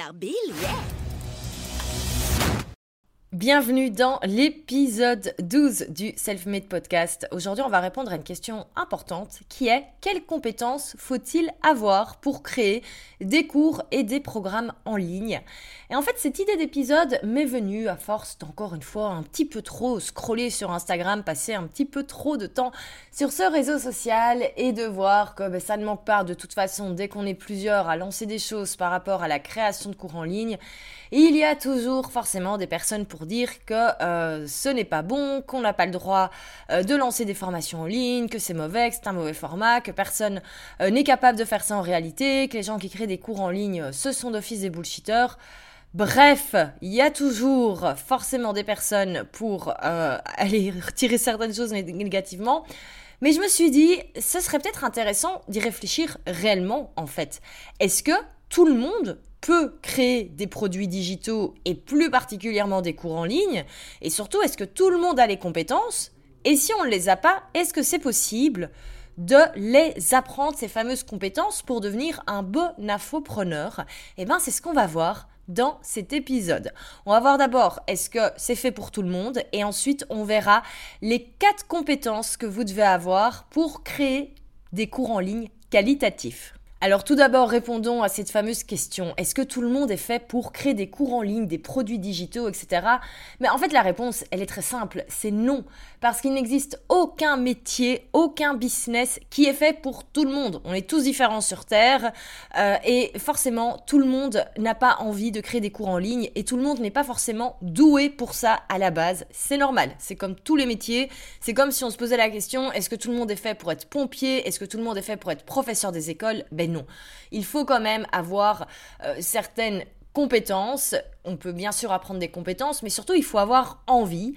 dollar bill yet. Bienvenue dans l'épisode 12 du Self-Made Podcast. Aujourd'hui, on va répondre à une question importante qui est quelles compétences faut-il avoir pour créer des cours et des programmes en ligne? Et en fait, cette idée d'épisode m'est venue à force d'encore une fois un petit peu trop scroller sur Instagram, passer un petit peu trop de temps sur ce réseau social et de voir que ben, ça ne manque pas de toute façon dès qu'on est plusieurs à lancer des choses par rapport à la création de cours en ligne il y a toujours forcément des personnes pour dire que euh, ce n'est pas bon, qu'on n'a pas le droit euh, de lancer des formations en ligne, que c'est mauvais, que c'est un mauvais format, que personne euh, n'est capable de faire ça en réalité, que les gens qui créent des cours en ligne, ce sont d'office des bullshitters. Bref, il y a toujours forcément des personnes pour aller retirer certaines choses négativement. Mais je me suis dit, ce serait peut-être intéressant d'y réfléchir réellement, en fait. Est-ce que tout le monde peut créer des produits digitaux et plus particulièrement des cours en ligne Et surtout, est-ce que tout le monde a les compétences? Et si on ne les a pas, est-ce que c'est possible de les apprendre, ces fameuses compétences, pour devenir un bon infopreneur? Eh bien, c'est ce qu'on va voir dans cet épisode. On va voir d'abord est-ce que c'est fait pour tout le monde? Et ensuite on verra les quatre compétences que vous devez avoir pour créer des cours en ligne qualitatifs. Alors tout d'abord, répondons à cette fameuse question. Est-ce que tout le monde est fait pour créer des cours en ligne, des produits digitaux, etc. Mais en fait, la réponse, elle est très simple. C'est non. Parce qu'il n'existe aucun métier, aucun business qui est fait pour tout le monde. On est tous différents sur Terre. Euh, et forcément, tout le monde n'a pas envie de créer des cours en ligne. Et tout le monde n'est pas forcément doué pour ça à la base. C'est normal. C'est comme tous les métiers. C'est comme si on se posait la question, est-ce que tout le monde est fait pour être pompier? Est-ce que tout le monde est fait pour être professeur des écoles? Ben non. Il faut quand même avoir euh, certaines compétences. On peut bien sûr apprendre des compétences, mais surtout il faut avoir envie.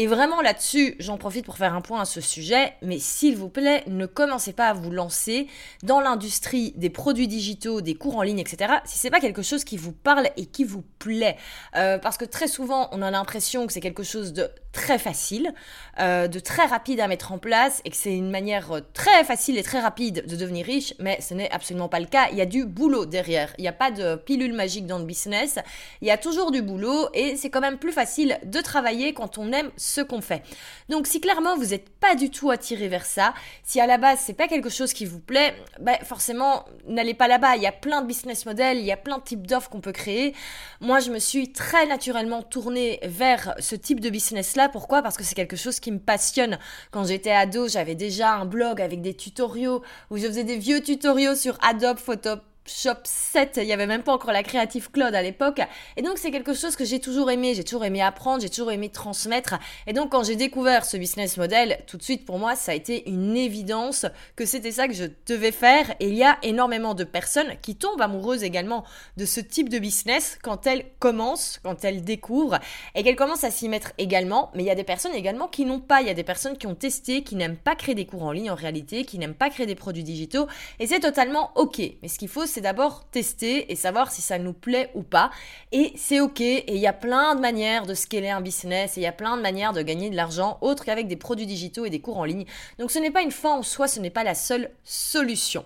Et vraiment là-dessus, j'en profite pour faire un point à ce sujet, mais s'il vous plaît, ne commencez pas à vous lancer dans l'industrie des produits digitaux, des cours en ligne, etc. Si c'est pas quelque chose qui vous parle et qui vous plaît, euh, parce que très souvent, on a l'impression que c'est quelque chose de très facile, euh, de très rapide à mettre en place et que c'est une manière euh, très facile et très rapide de devenir riche, mais ce n'est absolument pas le cas. Il y a du boulot derrière. Il n'y a pas de pilule magique dans le business. Il y a toujours du boulot et c'est quand même plus facile de travailler quand on aime qu'on fait. Donc si clairement vous n'êtes pas du tout attiré vers ça, si à la base c'est pas quelque chose qui vous plaît, ben forcément n'allez pas là-bas. Il y a plein de business models, il y a plein de types d'offres qu'on peut créer. Moi je me suis très naturellement tournée vers ce type de business là. Pourquoi? Parce que c'est quelque chose qui me passionne. Quand j'étais ado, j'avais déjà un blog avec des tutoriaux où je faisais des vieux tutoriaux sur Adobe Photoshop Shop 7, il n'y avait même pas encore la Creative Cloud à l'époque. Et donc c'est quelque chose que j'ai toujours aimé, j'ai toujours aimé apprendre, j'ai toujours aimé transmettre. Et donc quand j'ai découvert ce business model, tout de suite pour moi ça a été une évidence que c'était ça que je devais faire. Et il y a énormément de personnes qui tombent amoureuses également de ce type de business quand elles commencent, quand elles découvrent et qu'elles commencent à s'y mettre également. Mais il y a des personnes également qui n'ont pas, il y a des personnes qui ont testé, qui n'aiment pas créer des cours en ligne en réalité, qui n'aiment pas créer des produits digitaux. Et c'est totalement ok. Mais ce qu'il faut c'est c'est d'abord tester et savoir si ça nous plaît ou pas. Et c'est ok. Et il y a plein de manières de scaler un business et il y a plein de manières de gagner de l'argent autre qu'avec des produits digitaux et des cours en ligne. Donc ce n'est pas une fin en soi, ce n'est pas la seule solution.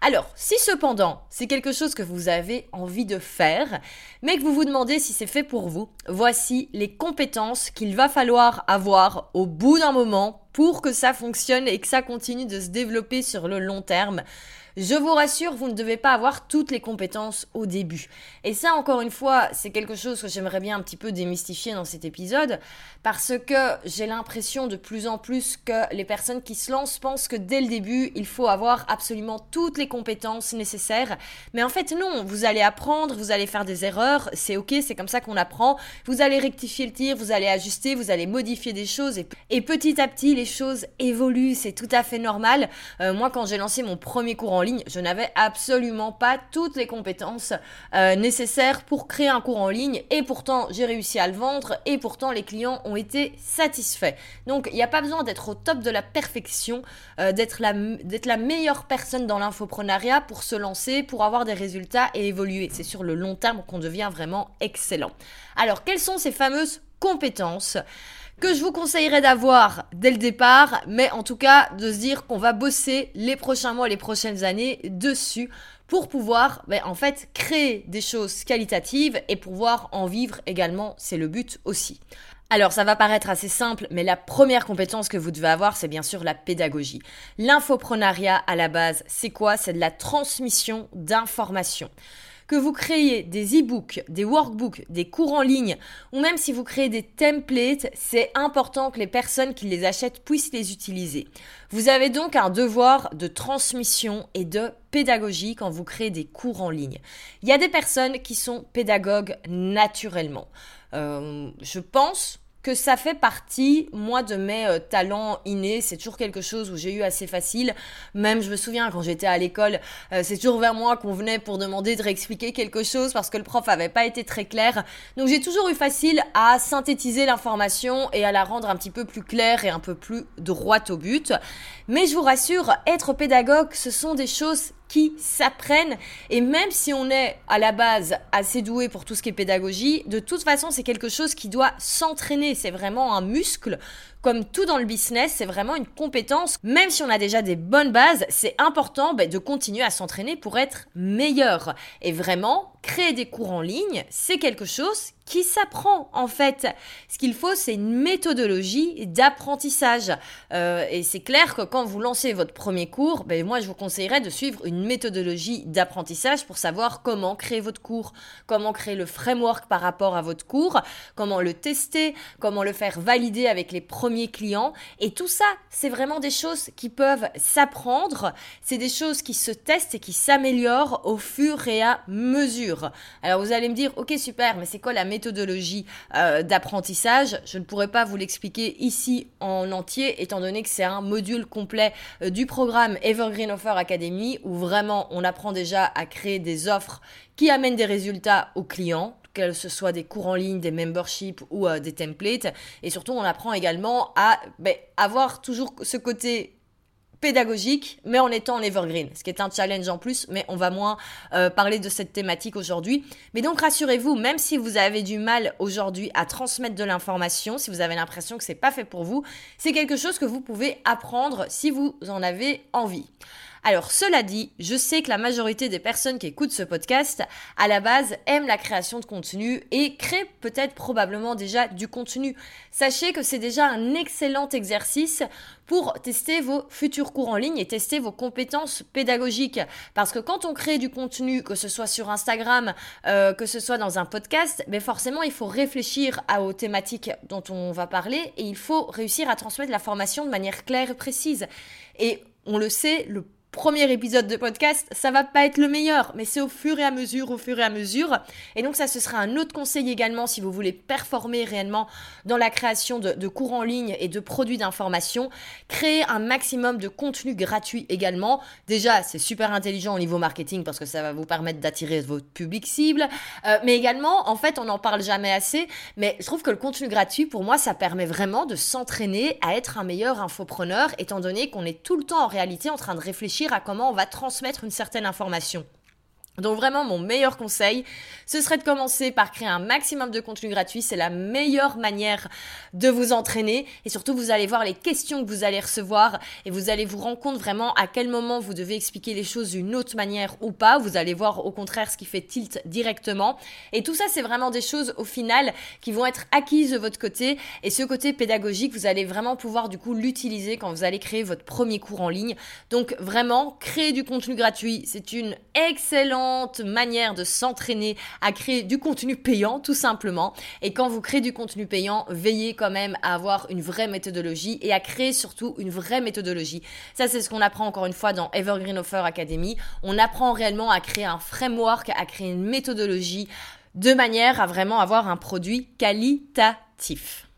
Alors, si cependant c'est quelque chose que vous avez envie de faire, mais que vous vous demandez si c'est fait pour vous, voici les compétences qu'il va falloir avoir au bout d'un moment pour que ça fonctionne et que ça continue de se développer sur le long terme. Je vous rassure, vous ne devez pas avoir toutes les compétences au début. Et ça, encore une fois, c'est quelque chose que j'aimerais bien un petit peu démystifier dans cet épisode, parce que j'ai l'impression de plus en plus que les personnes qui se lancent pensent que dès le début, il faut avoir absolument toutes les compétences nécessaires. Mais en fait, non, vous allez apprendre, vous allez faire des erreurs, c'est ok, c'est comme ça qu'on apprend. Vous allez rectifier le tir, vous allez ajuster, vous allez modifier des choses, et, petit à petit, les choses évoluent, c'est tout à fait normal. Euh, moi, quand j'ai lancé mon premier cours en je n'avais absolument pas toutes les compétences euh, nécessaires pour créer un cours en ligne et pourtant j'ai réussi à le vendre et pourtant les clients ont été satisfaits. Donc il n'y a pas besoin d'être au top de la perfection, euh, d'être la meilleure personne dans l'infoprenariat pour se lancer, pour avoir des résultats et évoluer. C'est sur le long terme qu'on devient vraiment excellent. Alors quelles sont ces fameuses compétences? Que je vous conseillerais d'avoir dès le départ, mais en tout cas de se dire qu'on va bosser les prochains mois, les prochaines années dessus pour pouvoir ben, en fait créer des choses qualitatives et pouvoir en vivre également, c'est le but aussi. Alors ça va paraître assez simple, mais la première compétence que vous devez avoir, c'est bien sûr la pédagogie. L'infoprenariat à la base, c'est quoi? C'est de la transmission d'informations que vous créez des e-books, des workbooks, des cours en ligne, ou même si vous créez des templates, c'est important que les personnes qui les achètent puissent les utiliser. Vous avez donc un devoir de transmission et de pédagogie quand vous créez des cours en ligne. Il y a des personnes qui sont pédagogues naturellement. Euh, je pense que ça fait partie, moi, de mes euh, talents innés. C'est toujours quelque chose où j'ai eu assez facile. Même, je me souviens, quand j'étais à l'école, euh, c'est toujours vers moi qu'on venait pour demander de réexpliquer quelque chose parce que le prof avait pas été très clair. Donc, j'ai toujours eu facile à synthétiser l'information et à la rendre un petit peu plus claire et un peu plus droite au but. Mais je vous rassure, être pédagogue, ce sont des choses qui s'apprennent. Et même si on est à la base assez doué pour tout ce qui est pédagogie, de toute façon, c'est quelque chose qui doit s'entraîner. C'est vraiment un muscle comme tout dans le business, c'est vraiment une compétence. Même si on a déjà des bonnes bases, c'est important ben, de continuer à s'entraîner pour être meilleur. Et vraiment, créer des cours en ligne, c'est quelque chose qui s'apprend en fait. Ce qu'il faut, c'est une méthodologie d'apprentissage. Euh, et c'est clair que quand vous lancez votre premier cours, ben, moi je vous conseillerais de suivre une méthodologie d'apprentissage pour savoir comment créer votre cours, comment créer le framework par rapport à votre cours, comment le tester, comment le faire valider avec les premiers clients. Et tout ça, c'est vraiment des choses qui peuvent s'apprendre. C'est des choses qui se testent et qui s'améliorent au fur et à mesure. Alors vous allez me dire, ok super, mais c'est quoi la méthodologie euh, d'apprentissage? Je ne pourrais pas vous l'expliquer ici en entier, étant donné que c'est un module complet euh, du programme Evergreen Offer Academy, où vraiment on apprend déjà à créer des offres qui amènent des résultats aux clients que ce soit des cours en ligne, des memberships ou euh, des templates. Et surtout, on apprend également à ben, avoir toujours ce côté pédagogique, mais en étant en evergreen, ce qui est un challenge en plus, mais on va moins euh, parler de cette thématique aujourd'hui. Mais donc rassurez-vous, même si vous avez du mal aujourd'hui à transmettre de l'information, si vous avez l'impression que c'est pas fait pour vous, c'est quelque chose que vous pouvez apprendre si vous en avez envie. Alors cela dit, je sais que la majorité des personnes qui écoutent ce podcast, à la base, aiment la création de contenu et créent peut-être probablement déjà du contenu. Sachez que c'est déjà un excellent exercice pour tester vos futurs cours en ligne et tester vos compétences pédagogiques. Parce que quand on crée du contenu, que ce soit sur Instagram, euh, que ce soit dans un podcast, mais forcément il faut réfléchir à, aux thématiques dont on va parler et il faut réussir à transmettre la formation de manière claire et précise. Et on le sait, le premier épisode de podcast, ça va pas être le meilleur, mais c'est au fur et à mesure, au fur et à mesure. Et donc ça, ce sera un autre conseil également si vous voulez performer réellement dans la création de, cours en ligne et de produits d'information. Créer un maximum de contenu gratuit également. Déjà, c'est super intelligent au niveau marketing parce que ça va vous permettre d'attirer votre public cible. Euh, mais également, en fait, on n'en parle jamais assez, mais je trouve que le contenu gratuit, pour moi, ça permet vraiment de s'entraîner à être un meilleur infopreneur, étant donné qu'on est tout le temps en réalité en train de réfléchir à comment on va transmettre une certaine information. Donc vraiment, mon meilleur conseil, ce serait de commencer par créer un maximum de contenu gratuit. C'est la meilleure manière de vous entraîner. Et surtout, vous allez voir les questions que vous allez recevoir et vous allez vous rendre compte vraiment à quel moment vous devez expliquer les choses d'une autre manière ou pas. Vous allez voir au contraire ce qui fait tilt directement. Et tout ça, c'est vraiment des choses au final qui vont être acquises de votre côté. Et ce côté pédagogique, vous allez vraiment pouvoir du coup l'utiliser quand vous allez créer votre premier cours en ligne. Donc vraiment, créer du contenu gratuit, c'est une excellente manière de s'entraîner à créer du contenu payant, tout simplement. Et quand vous créez du contenu payant, veillez quand même à avoir une vraie méthodologie et à créer surtout une vraie méthodologie. Ça, c'est ce qu'on apprend encore une fois dans Evergreen Offer Academy. On apprend réellement à créer un framework, à créer une méthodologie de manière à vraiment avoir un produit qualitatif.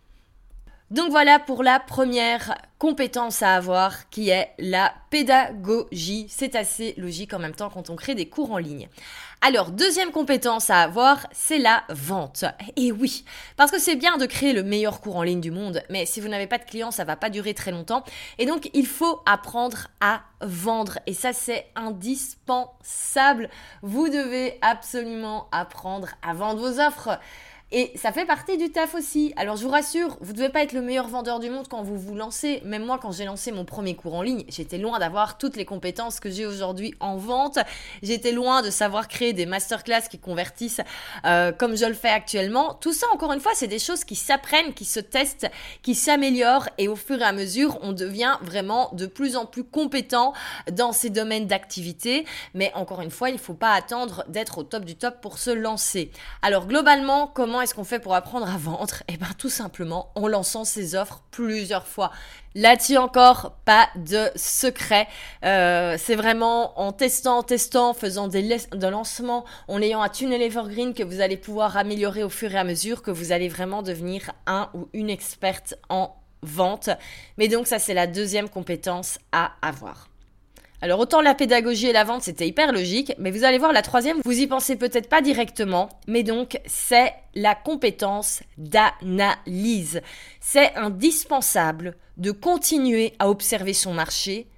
Donc voilà pour la première compétence à avoir qui est la pédagogie. C'est assez logique en même temps quand on crée des cours en ligne. Alors, deuxième compétence à avoir, c'est la vente. Et oui, parce que c'est bien de créer le meilleur cours en ligne du monde, mais si vous n'avez pas de clients, ça va pas durer très longtemps. Et donc, il faut apprendre à vendre. Et ça, c'est indispensable. Vous devez absolument apprendre à vendre vos offres. Et ça fait partie du taf aussi. Alors je vous rassure, vous ne devez pas être le meilleur vendeur du monde quand vous vous lancez. Même moi, quand j'ai lancé mon premier cours en ligne, j'étais loin d'avoir toutes les compétences que j'ai aujourd'hui en vente. J'étais loin de savoir créer des masterclass qui convertissent euh, comme je le fais actuellement. Tout ça, encore une fois, c'est des choses qui s'apprennent, qui se testent, qui s'améliorent et au fur et à mesure, on devient vraiment de plus en plus compétent dans ces domaines d'activité. Mais encore une fois, il ne faut pas attendre d'être au top du top pour se lancer. Alors globalement, comment est-ce qu'on fait pour apprendre à vendre? Eh bien tout simplement en lançant ses offres plusieurs fois. Là-dessus encore, pas de secret. Euh, c'est vraiment en testant, en testant, faisant des, de lancements, en ayant un tunnel evergreen que vous allez pouvoir améliorer au fur et à mesure, que vous allez vraiment devenir un ou une experte en vente. Mais donc ça, c'est la deuxième compétence à avoir. Alors autant la pédagogie et la vente, c'était hyper logique, mais vous allez voir la troisième, vous y pensez peut-être pas directement, mais donc c'est la compétence d'analyse. C'est indispensable de continuer à observer son marché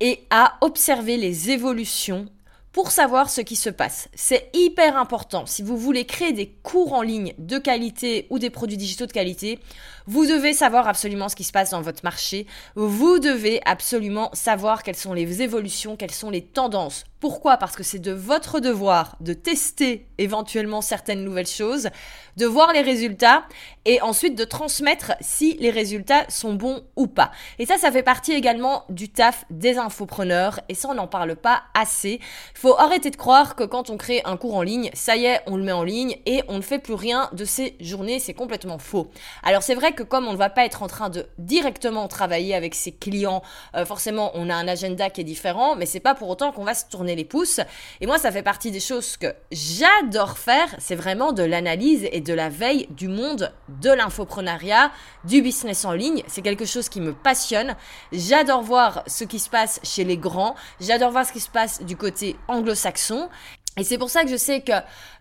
et à observer les évolutions pour savoir ce qui se passe. C'est hyper important. Si vous voulez créer des cours en ligne de qualité ou des produits digitaux de qualité, vous devez savoir absolument ce qui se passe dans votre marché. Vous devez absolument savoir quelles sont les évolutions, quelles sont les tendances. Pourquoi? Parce que c'est de votre devoir de tester éventuellement certaines nouvelles choses, de voir les résultats et ensuite de transmettre si les résultats sont bons ou pas. Et ça, ça fait partie également du taf des infopreneurs et ça, on n'en parle pas assez. Il faut arrêter de croire que quand on crée un cours en ligne, ça y est, on le met en ligne et on ne fait plus rien de ces journées. C'est complètement faux. Alors c'est vrai que comme on ne va pas être en train de directement travailler avec ses clients, euh, forcément on a un agenda qui est différent, mais c'est pas pour autant qu'on va se tourner les pouces. Et moi, ça fait partie des choses que j'adore faire, c'est vraiment de l'analyse et de la veille du monde de l'infoprenariat, du business en ligne. C'est quelque chose qui me passionne. J'adore voir ce qui se passe chez les grands. J'adore voir ce qui se passe du côté anglo-saxon. Et c'est pour ça que je sais que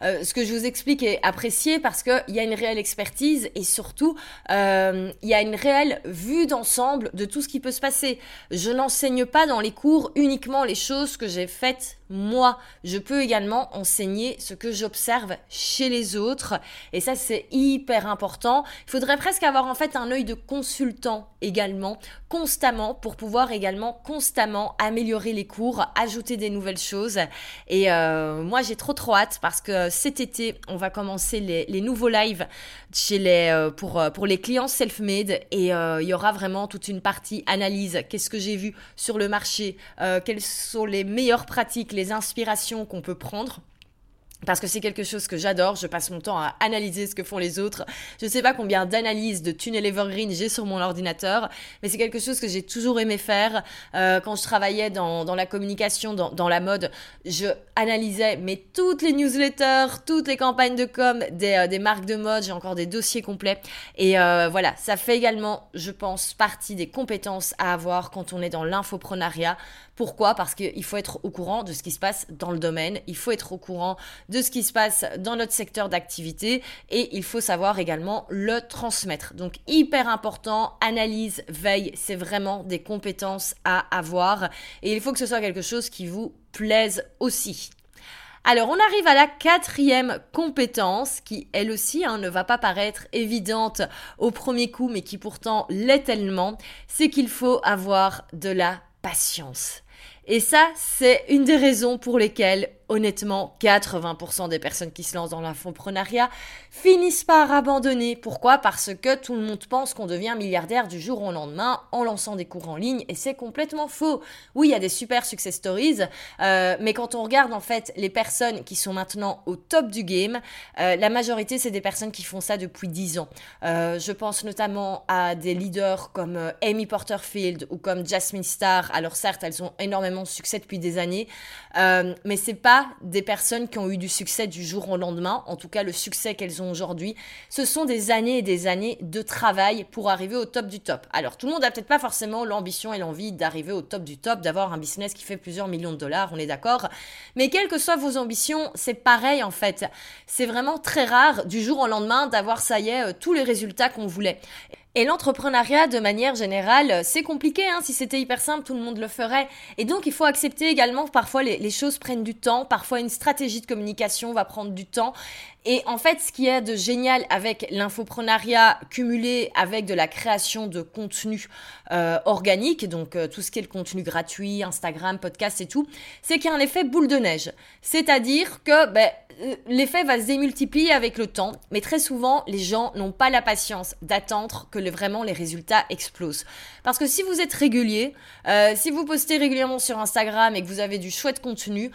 euh, ce que je vous explique est apprécié parce qu'il y a une réelle expertise et surtout euh, il y a une réelle vue d'ensemble de tout ce qui peut se passer. Je n'enseigne pas dans les cours uniquement les choses que j'ai faites moi. Je peux également enseigner ce que j'observe chez les autres et ça c'est hyper important. Il faudrait presque avoir en fait un œil de consultant également constamment pour pouvoir également constamment améliorer les cours, ajouter des nouvelles choses et euh, moi, j'ai trop trop hâte parce que cet été, on va commencer les, nouveaux lives chez les, euh, pour, euh, pour les clients self-made et il y aura vraiment toute une partie analyse. Qu'est-ce que j'ai vu sur le marché? Quelles sont les meilleures pratiques, les inspirations qu'on peut prendre parce que c'est quelque chose que j'adore, je passe mon temps à analyser ce que font les autres. Je sais pas combien d'analyses de tunnel evergreen j'ai sur mon ordinateur, mais c'est quelque chose que j'ai toujours aimé faire. Euh, quand je travaillais dans, la communication, dans, la mode, je analysais mais toutes les newsletters, toutes les campagnes de com des, euh, marques de mode, j'ai encore des dossiers complets. Et euh, voilà, ça fait également, je pense, partie des compétences à avoir quand on est dans l'infoprenariat. Pourquoi? Parce qu'il faut être au courant de ce qui se passe dans le domaine, il faut être au courant de ce qui se passe dans notre secteur d'activité et il faut savoir également le transmettre. Donc hyper important, analyse, veille, c'est vraiment des compétences à avoir et il faut que ce soit quelque chose qui vous plaise aussi. Alors, on arrive à la quatrième compétence qui, elle aussi, hein, ne va pas paraître évidente au premier coup, mais qui pourtant l'est tellement, c'est qu'il faut avoir de la patience. Et ça, c'est une des raisons pour lesquelles honnêtement, 80% des personnes qui se lancent dans l'infoprenariat finissent par abandonner. Pourquoi? Parce que tout le monde pense qu'on devient milliardaire du jour au lendemain en lançant des cours en ligne et c'est complètement faux. Oui, il y a des super success stories, euh, mais quand on regarde en fait les personnes qui sont maintenant au top du game, euh, la majorité c'est des personnes qui font ça depuis 10 ans. Euh, je pense notamment à des leaders comme Amy Porterfield ou comme Jasmine Star. Alors certes, elles ont énormément de succès depuis des années, mais c'est pas des personnes qui ont eu du succès du jour au lendemain, en tout cas le succès qu'elles ont aujourd'hui. Ce sont des années et des années de travail pour arriver au top du top. Alors tout le monde n'a peut-être pas forcément l'ambition et l'envie d'arriver au top du top, d'avoir un business qui fait plusieurs millions de dollars, on est d'accord. Mais quelles que soient vos ambitions, c'est pareil en fait. C'est vraiment très rare du jour au lendemain d'avoir ça y est euh, tous les résultats qu'on voulait. Et l'entrepreneuriat, de manière générale, c'est compliqué. Hein. Si c'était hyper simple, tout le monde le ferait. Et donc, il faut accepter également que parfois les, les, choses prennent du temps. Parfois, une stratégie de communication va prendre du temps. Et en fait, ce qui est de génial avec l'infoprenariat cumulé avec de la création de contenu euh, organique, donc euh, tout ce qui est le contenu gratuit, Instagram, podcast et tout, c'est qu'il y a un effet boule de neige. C'est-à-dire que ben, euh, l'effet va se démultiplier avec le temps, mais très souvent, les gens n'ont pas la patience d'attendre que vraiment les résultats explosent. Parce que si vous êtes régulier, si vous postez régulièrement sur Instagram et que vous avez du chouette contenu,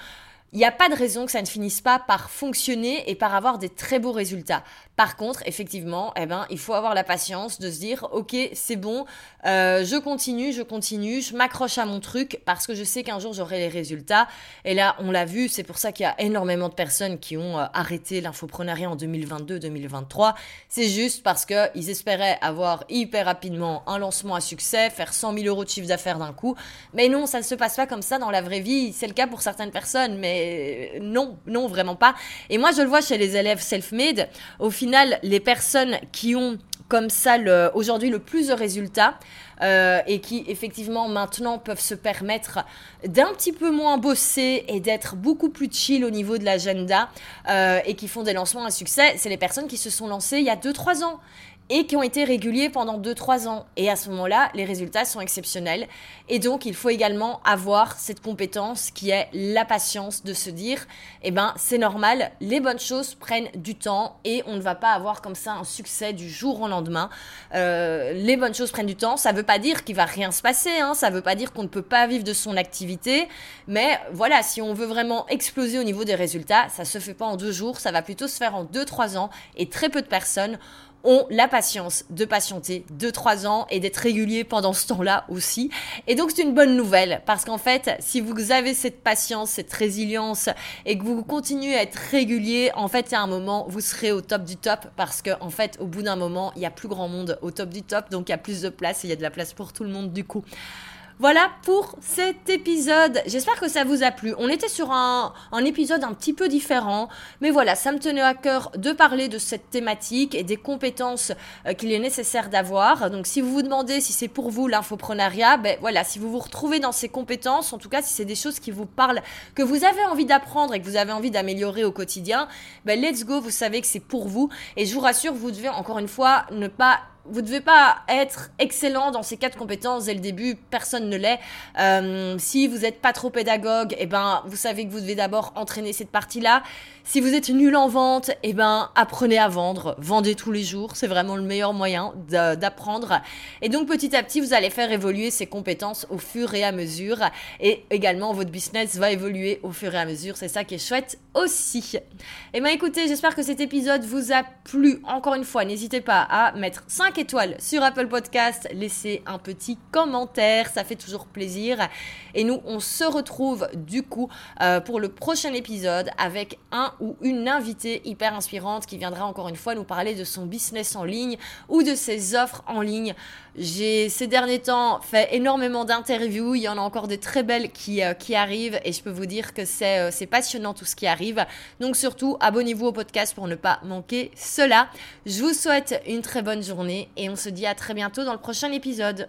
il n'y a pas de raison que ça ne finisse pas par fonctionner et par avoir des très beaux résultats. Par contre, effectivement, eh ben, il faut avoir la patience de se dire, ok, c'est bon, euh, je continue, je continue, je m'accroche à mon truc parce que je sais qu'un jour j'aurai les résultats. Et là, on l'a vu, c'est pour ça qu'il y a énormément de personnes qui ont euh, arrêté l'infoprenariat en 2022-2023. C'est juste parce qu'ils espéraient avoir hyper rapidement un lancement à succès, faire 100 000 euros de chiffre d'affaires d'un coup. Mais non, ça ne se passe pas comme ça dans la vraie vie. C'est le cas pour certaines personnes, mais non, non, vraiment pas. Et moi, je le vois chez les élèves self-made. Au final, les personnes qui ont comme ça aujourd'hui le plus de résultats euh, et qui effectivement maintenant peuvent se permettre d'un petit peu moins bosser et d'être beaucoup plus chill au niveau de l'agenda euh, et qui font des lancements à succès, c'est les personnes qui se sont lancées il y a 2-3 ans et qui ont été réguliers pendant 2-3 ans. Et à ce moment-là, les résultats sont exceptionnels. Et donc, il faut également avoir cette compétence qui est la patience de se dire, eh ben, c'est normal, les bonnes choses prennent du temps et on ne va pas avoir comme ça un succès du jour au lendemain. Euh, les bonnes choses prennent du temps. Ça ne veut pas dire qu'il va rien se passer, hein. ça ne veut pas dire qu'on ne peut pas vivre de son activité. Mais voilà, si on veut vraiment exploser au niveau des résultats, ça se fait pas en deux jours, ça va plutôt se faire en 2-3 ans et très peu de personnes ont la patience de patienter 2-3 ans et d'être réguliers pendant ce temps-là aussi. Et donc c'est une bonne nouvelle parce qu'en fait, si vous avez cette patience, cette résilience et que vous continuez à être régulier, en fait, à un moment, vous serez au top du top parce que en fait, au bout d'un moment, il y a plus grand monde au top du top, donc il y a plus de place et il y a de la place pour tout le monde du coup. Voilà pour cet épisode. J'espère que ça vous a plu. On était sur un, épisode un petit peu différent, mais voilà, ça me tenait à cœur de parler de cette thématique et des compétences euh, qu'il est nécessaire d'avoir. Donc si vous vous demandez si c'est pour vous l'infoprenariat, ben voilà, si vous vous retrouvez dans ces compétences, en tout cas si c'est des choses qui vous parlent, que vous avez envie d'apprendre et que vous avez envie d'améliorer au quotidien, ben let's go, vous savez que c'est pour vous. Et je vous rassure, vous devez encore une fois ne pas vous devez pas être excellent dans ces quatre compétences dès le début, personne ne l'est. Euh, si vous n'êtes pas trop pédagogue, eh ben, vous savez que vous devez d'abord entraîner cette partie-là. Si vous êtes nul en vente, eh ben, apprenez à vendre, vendez tous les jours, c'est vraiment le meilleur moyen d'apprendre. Et donc petit à petit, vous allez faire évoluer ces compétences au fur et à mesure. Et également, votre business va évoluer au fur et à mesure. C'est ça qui est chouette aussi. Eh ben, écoutez, j'espère que cet épisode vous a plu. Encore une fois, n'hésitez pas à mettre 5 étoiles sur Apple Podcast, laissez un petit commentaire, ça fait toujours plaisir. Et nous, on se retrouve du coup euh, pour le prochain épisode avec un ou une invitée hyper inspirante qui viendra encore une fois nous parler de son business en ligne ou de ses offres en ligne. J'ai ces derniers temps fait énormément d'interviews, il y en a encore des très belles qui, euh, qui arrivent et je peux vous dire que c'est euh, c'est passionnant tout ce qui arrive. Donc surtout, abonnez-vous au podcast pour ne pas manquer cela. Je vous souhaite une très bonne journée et on se dit à très bientôt dans le prochain épisode.